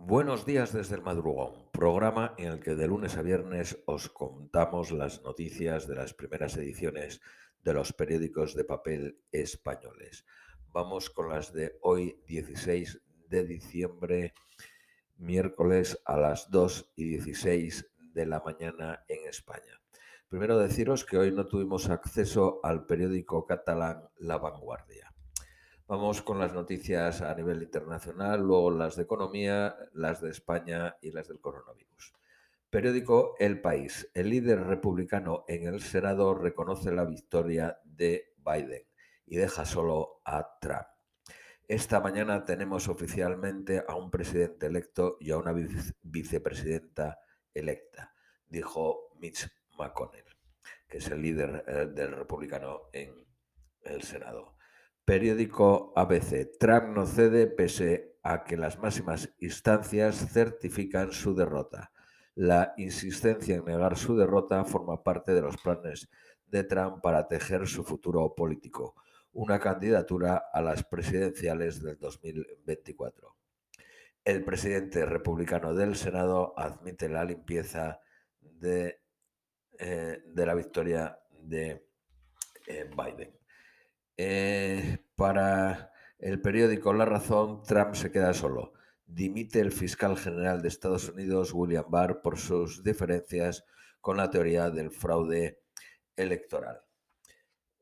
Buenos días desde el madrugón, programa en el que de lunes a viernes os contamos las noticias de las primeras ediciones de los periódicos de papel españoles. Vamos con las de hoy, 16 de diciembre, miércoles a las 2 y 16 de la mañana en España. Primero deciros que hoy no tuvimos acceso al periódico catalán La Vanguardia. Vamos con las noticias a nivel internacional, luego las de economía, las de España y las del coronavirus. Periódico El País. El líder republicano en el Senado reconoce la victoria de Biden y deja solo a Trump. Esta mañana tenemos oficialmente a un presidente electo y a una vicepresidenta electa, dijo Mitch McConnell, que es el líder eh, del republicano en el Senado. Periódico ABC. Trump no cede pese a que las máximas instancias certifican su derrota. La insistencia en negar su derrota forma parte de los planes de Trump para tejer su futuro político, una candidatura a las presidenciales del 2024. El presidente republicano del Senado admite la limpieza de, eh, la victoria de eh, Biden. Eh, para el periódico La Razón, Trump se queda solo. Dimite el fiscal general de Estados Unidos, William Barr, por sus diferencias con la teoría del fraude electoral.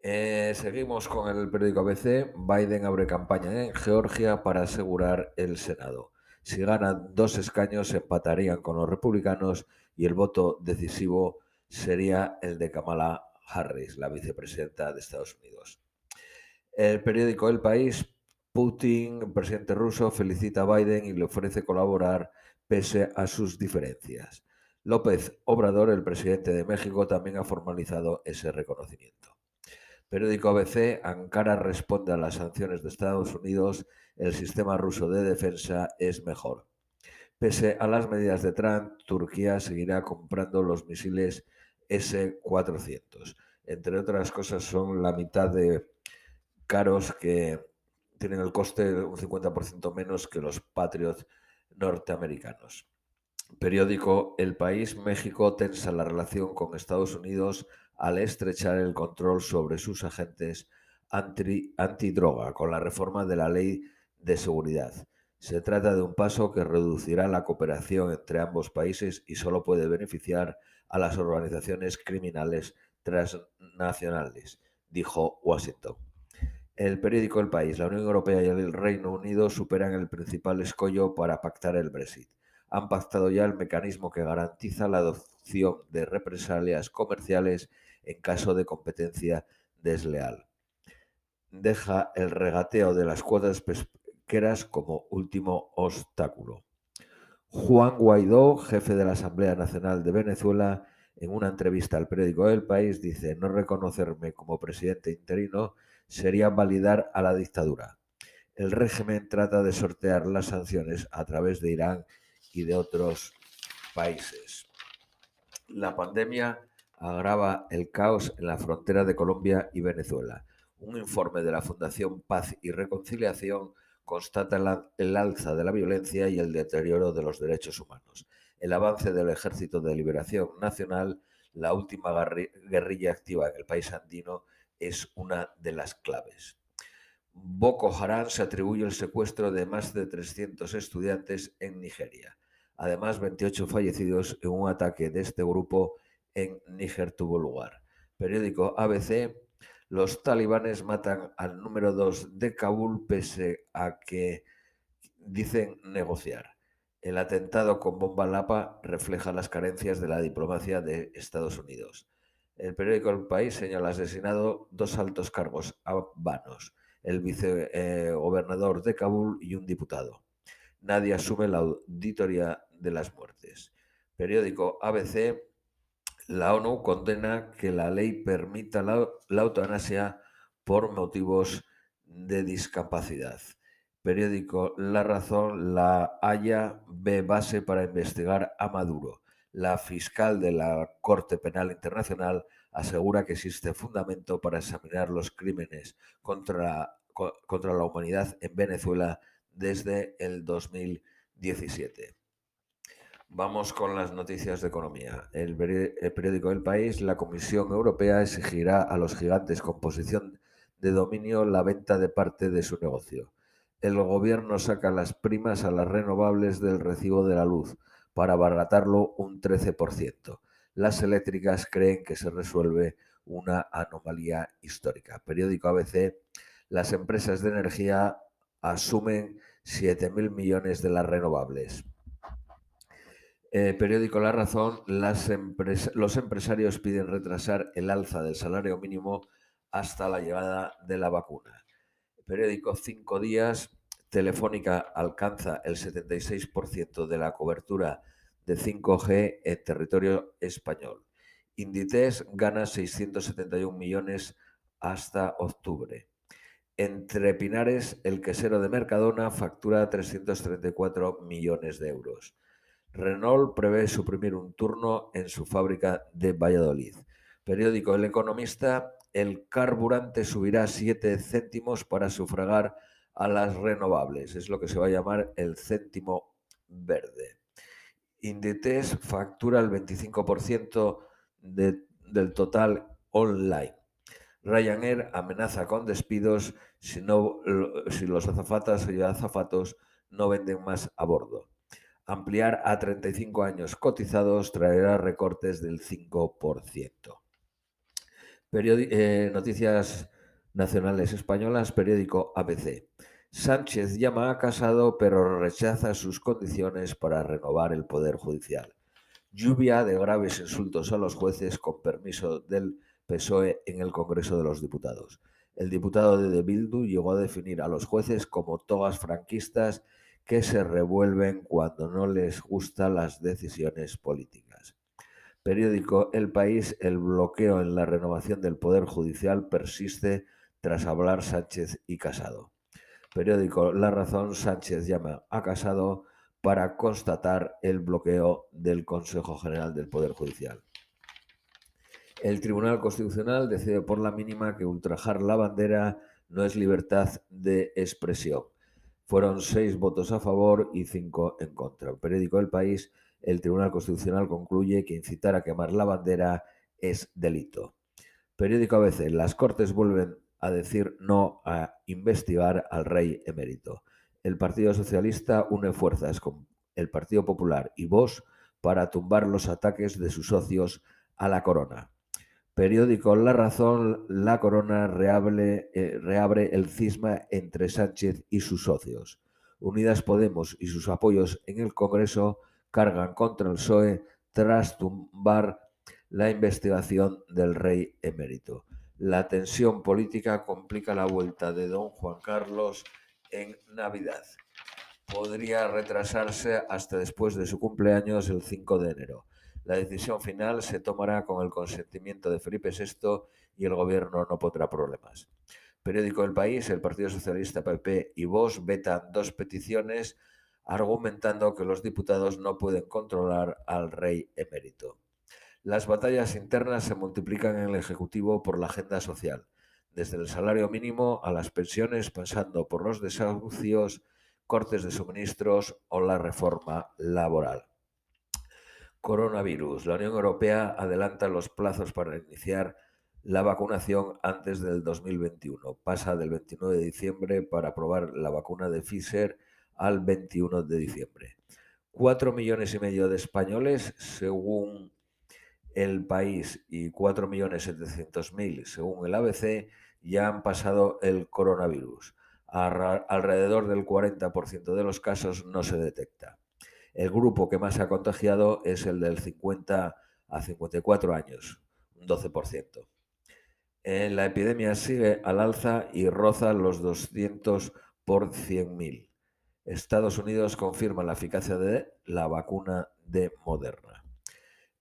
Eh, seguimos con el periódico ABC. Biden abre campaña en Georgia para asegurar el Senado. Si ganan dos escaños, empatarían con los republicanos y el voto decisivo sería el de Kamala Harris, la vicepresidenta de Estados Unidos. El periódico El País, Putin, presidente ruso, felicita a Biden y le ofrece colaborar pese a sus diferencias. López Obrador, el presidente de México, también ha formalizado ese reconocimiento. Periódico ABC, Ankara responde a las sanciones de Estados Unidos, el sistema ruso de defensa es mejor. Pese a las medidas de Trump, Turquía seguirá comprando los misiles S-400. Entre otras cosas, son la mitad de caros que tienen el coste un 50% menos que los Patriots norteamericanos. Periódico El País, México tensa la relación con Estados Unidos al estrechar el control sobre sus agentes anti, antidroga con la reforma de la ley de seguridad. Se trata de un paso que reducirá la cooperación entre ambos países y solo puede beneficiar a las organizaciones criminales transnacionales, dijo Washington. El periódico El País, la Unión Europea y el Reino Unido superan el principal escollo para pactar el Brexit. Han pactado ya el mecanismo que garantiza la adopción de represalias comerciales en caso de competencia desleal. Deja el regateo de las cuotas pesqueras como último obstáculo. Juan Guaidó, jefe de la Asamblea Nacional de Venezuela, en una entrevista al periódico El País, dice no reconocerme como presidente interino sería validar a la dictadura. El régimen trata de sortear las sanciones a través de Irán y de otros países. La pandemia agrava el caos en la frontera de Colombia y Venezuela. Un informe de la Fundación Paz y Reconciliación constata el alza de la violencia y el deterioro de los derechos humanos. El avance del Ejército de Liberación Nacional, la última guerrilla activa en el país andino, es una de las claves. Boko Haram se atribuye el secuestro de más de 300 estudiantes en Nigeria. Además, 28 fallecidos en un ataque de este grupo en Níger tuvo lugar. Periódico ABC, los talibanes matan al número 2 de Kabul pese a que dicen negociar. El atentado con bomba Lapa refleja las carencias de la diplomacia de Estados Unidos. El periódico El País señala asesinado dos altos cargos vanos, el vicegobernador de Kabul y un diputado. Nadie asume la auditoría de las muertes. Periódico ABC, la ONU condena que la ley permita la, la eutanasia por motivos de discapacidad. Periódico La Razón, la Haya ve base para investigar a Maduro la fiscal de la Corte Penal Internacional asegura que existe fundamento para examinar los crímenes contra, contra la humanidad en Venezuela desde el 2000 17. Vamos con las noticias de economía. El, periódico El País, la Comisión Europea exigirá a los gigantes con posición de dominio la venta de parte de su negocio. El gobierno saca las primas a las renovables del recibo de la luz para abaratarlo un 13%. Las eléctricas creen que se resuelve una anomalía histórica. Periódico ABC, las empresas de energía asumen 7.000 millones de las renovables. Eh, periódico La Razón, los empresarios piden retrasar el alza del salario mínimo hasta la llegada de la vacuna. Periódico Cinco Días, Telefónica alcanza el 76% de la cobertura de 5G en territorio español. Inditex gana 671 millones hasta octubre. Entre Pinares, el quesero de Mercadona factura 334 millones de euros. Renault prevé suprimir un turno en su fábrica de Valladolid. Periódico El Economista, el carburante subirá 7 céntimos para sufragar a las renovables. Es lo que se va a llamar el céntimo verde. Inditex factura el 25% del total online. Ryanair amenaza con despidos si, no, si los azafatas y azafatos no venden más a bordo. Ampliar a 35 años cotizados traerá recortes del 5%. Eh, noticias nacionales españolas, periódico ABC. Sánchez llama a Casado pero rechaza sus condiciones para renovar el Poder Judicial. Lluvia de graves insultos a los jueces con permiso del PSOE en el Congreso de los Diputados. El diputado de Bildu llegó a definir a los jueces como togas franquistas que se revuelven cuando no les gustan las decisiones políticas. Periódico El País, el bloqueo en la renovación del Poder Judicial persiste tras hablar Sánchez y Casado. Periódico La Razón, Sánchez llama a Casado para constatar el bloqueo del Consejo General del Poder Judicial. El Tribunal Constitucional decide por la mínima que ultrajar la bandera no es libertad de expresión. Fueron seis votos a favor y cinco en contra. El periódico El País, el Tribunal Constitucional concluye que incitar a quemar la bandera es delito. Periódico ABC, las Cortes vuelven a decir no a investigar al rey emérito. El Partido Socialista une fuerzas con el Partido Popular y Vox para tumbar los ataques de sus socios a la corona. Periódico La Razón, La Corona eh, reabre el cisma entre Sánchez y sus socios. Unidas Podemos y sus apoyos en el Congreso cargan contra el PSOE tras tumbar la investigación del rey emérito. La tensión política complica la vuelta de don Juan Carlos en Navidad. Podría retrasarse hasta después de su cumpleaños el 5 de enero. La decisión final se tomará con el consentimiento de Felipe VI y el gobierno no pondrá problemas. Periódico El País, el Partido Socialista PP y Vox vetan dos peticiones argumentando que los diputados no pueden controlar al rey emérito. Las batallas internas se multiplican en el Ejecutivo por la agenda social, desde el salario mínimo a las pensiones, pasando por los desahucios, cortes de suministros o la reforma laboral. Coronavirus. La Unión Europea adelanta los plazos para iniciar la vacunación antes del 2021. Pasa del 29 de diciembre para probar la vacuna de Pfizer al 21 de diciembre. Cuatro millones y medio de españoles, según el país, y cuatro millones setecientos mil, según el ABC, ya han pasado el coronavirus. Alrededor del 40% de los casos no se detecta. El grupo que más ha contagiado es el del 50 a 54 años, un 12%. la epidemia sigue al alza y roza los 200 por 100.000. Estados Unidos confirma la eficacia de la vacuna de Moderna.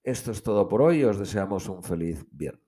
Esto es todo por hoy. Os deseamos un feliz viernes.